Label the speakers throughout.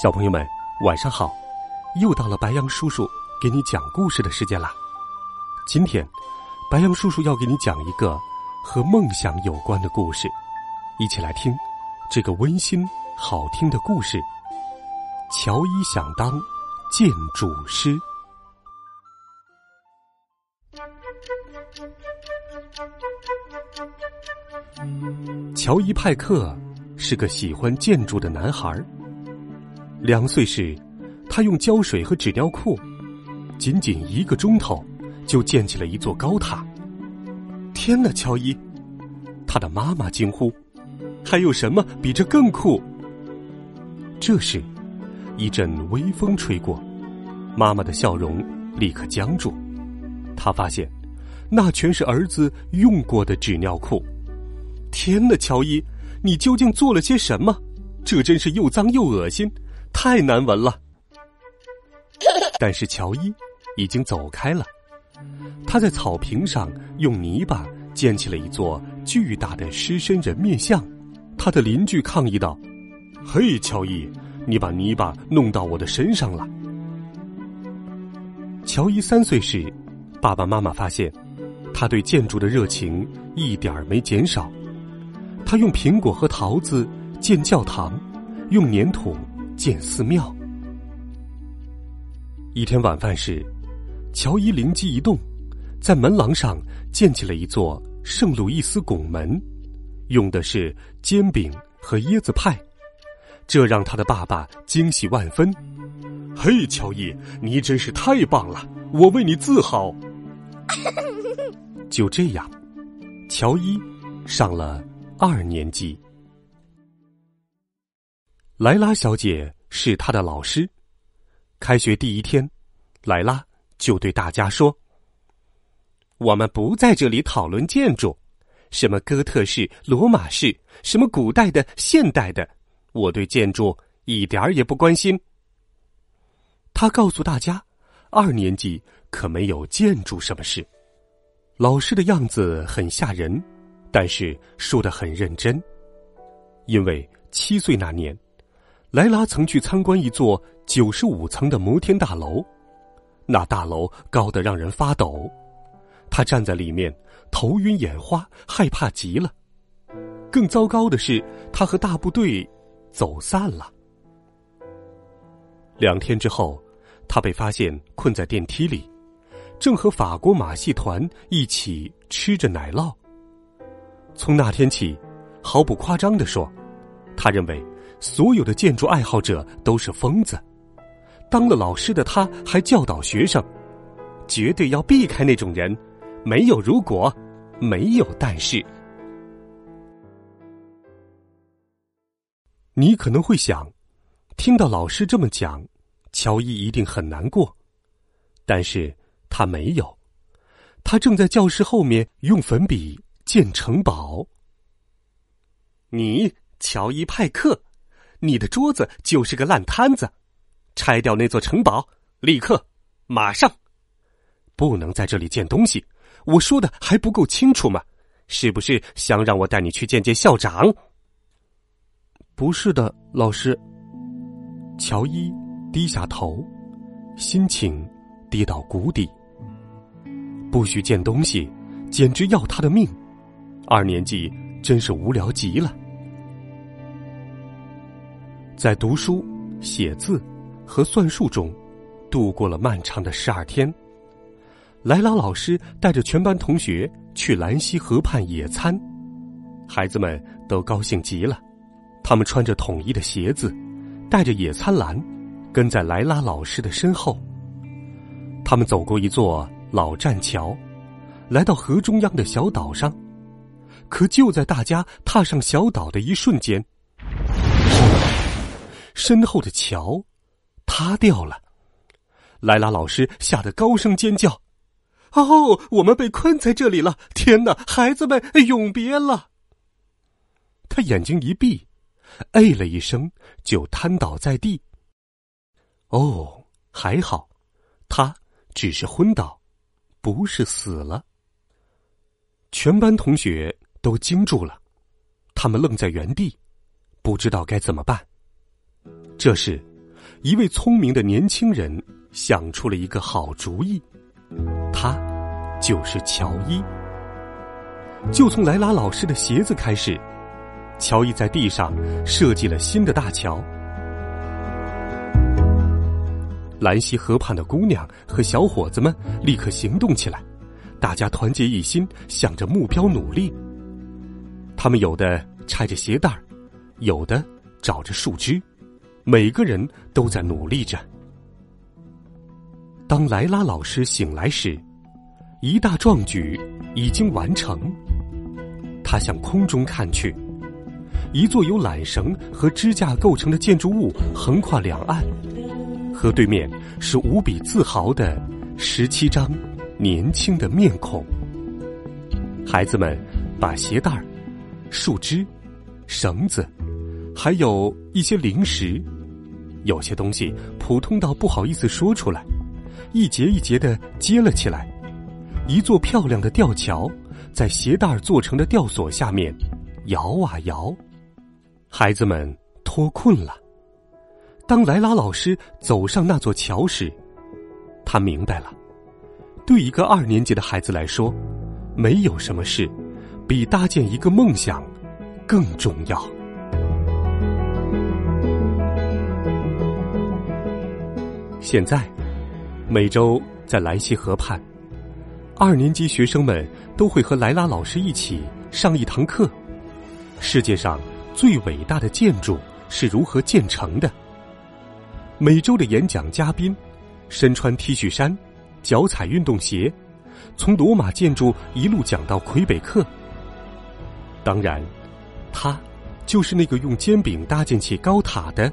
Speaker 1: 小朋友们，晚上好！又到了白羊叔叔给你讲故事的时间啦。今天，白羊叔叔要给你讲一个和梦想有关的故事，一起来听这个温馨好听的故事。乔伊想当建筑师。乔伊派克是个喜欢建筑的男孩儿。两岁时，他用胶水和纸尿裤，仅仅一个钟头，就建起了一座高塔。天哪，乔伊！他的妈妈惊呼：“还有什么比这更酷？”这时，一阵微风吹过，妈妈的笑容立刻僵住。他发现，那全是儿子用过的纸尿裤。天哪，乔伊！你究竟做了些什么？这真是又脏又恶心！太难闻了，但是乔伊已经走开了。他在草坪上用泥巴建起了一座巨大的狮身人面像。他的邻居抗议道：“嘿，乔伊，你把泥巴弄到我的身上了。”乔伊三岁时，爸爸妈妈发现他对建筑的热情一点儿没减少。他用苹果和桃子建教堂，用粘土。建寺庙。一天晚饭时，乔伊灵机一动，在门廊上建起了一座圣路易斯拱门，用的是煎饼和椰子派，这让他的爸爸惊喜万分。嘿，乔伊，你真是太棒了，我为你自豪。就这样，乔伊上了二年级。莱拉小姐是他的老师。开学第一天，莱拉就对大家说：“我们不在这里讨论建筑，什么哥特式、罗马式，什么古代的、现代的，我对建筑一点儿也不关心。”他告诉大家，二年级可没有建筑什么事。老师的样子很吓人，但是说的很认真，因为七岁那年。莱拉曾去参观一座九十五层的摩天大楼，那大楼高得让人发抖，他站在里面头晕眼花，害怕极了。更糟糕的是，他和大部队走散了。两天之后，他被发现困在电梯里，正和法国马戏团一起吃着奶酪。从那天起，毫不夸张的说，他认为。所有的建筑爱好者都是疯子。当了老师的他，还教导学生，绝对要避开那种人。没有如果，没有但是。你可能会想，听到老师这么讲，乔伊一定很难过。但是他没有，他正在教室后面用粉笔建城堡。你，乔伊派克。你的桌子就是个烂摊子，拆掉那座城堡，立刻，马上，不能在这里建东西。我说的还不够清楚吗？是不是想让我带你去见见校长？不是的，老师。乔伊低下头，心情跌到谷底。不许建东西，简直要他的命。二年级真是无聊极了。在读书、写字和算术中，度过了漫长的十二天。莱拉老师带着全班同学去兰溪河畔野餐，孩子们都高兴极了。他们穿着统一的鞋子，带着野餐篮，跟在莱拉老师的身后。他们走过一座老栈桥，来到河中央的小岛上。可就在大家踏上小岛的一瞬间，身后的桥塌掉了。莱拉老师吓得高声尖叫：“哦，我们被困在这里了！天哪，孩子们永别了！”他眼睛一闭，哎了一声，就瘫倒在地。哦，还好，他只是昏倒，不是死了。全班同学都惊住了，他们愣在原地，不知道该怎么办。这时，一位聪明的年轻人想出了一个好主意，他就是乔伊。就从莱拉老师的鞋子开始，乔伊在地上设计了新的大桥。兰溪河畔的姑娘和小伙子们立刻行动起来。大家团结一心，向着目标努力。他们有的拆着鞋带儿，有的找着树枝，每个人都在努力着。当莱拉老师醒来时，一大壮举已经完成。他向空中看去，一座由缆绳和支架构成的建筑物横跨两岸，河对面是无比自豪的十七张。年轻的面孔。孩子们把鞋带、树枝、绳子，还有一些零食，有些东西普通到不好意思说出来，一节一节的接了起来。一座漂亮的吊桥在鞋带做成的吊索下面摇啊摇。孩子们脱困了。当莱拉老师走上那座桥时，他明白了。对一个二年级的孩子来说，没有什么事比搭建一个梦想更重要。现在，每周在莱西河畔，二年级学生们都会和莱拉老师一起上一堂课：世界上最伟大的建筑是如何建成的。每周的演讲嘉宾身穿 T 恤衫。脚踩运动鞋，从罗马建筑一路讲到魁北克。当然，他就是那个用煎饼搭建起高塔的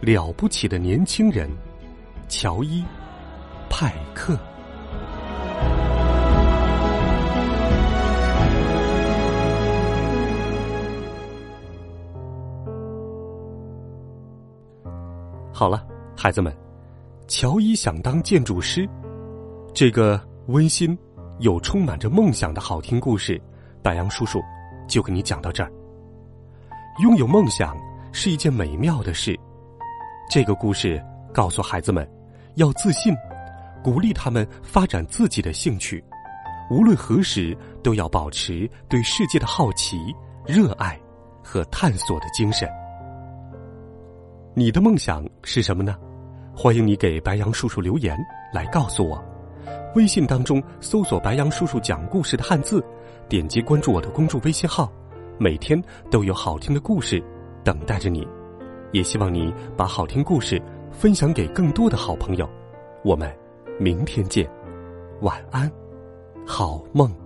Speaker 1: 了不起的年轻人——乔伊·派克。好了，孩子们，乔伊想当建筑师。这个温馨又充满着梦想的好听故事，白杨叔叔就给你讲到这儿。拥有梦想是一件美妙的事。这个故事告诉孩子们，要自信，鼓励他们发展自己的兴趣，无论何时都要保持对世界的好奇、热爱和探索的精神。你的梦想是什么呢？欢迎你给白杨叔叔留言来告诉我。微信当中搜索“白杨叔叔讲故事”的汉字，点击关注我的公众微信号，每天都有好听的故事等待着你。也希望你把好听故事分享给更多的好朋友。我们明天见，晚安，好梦。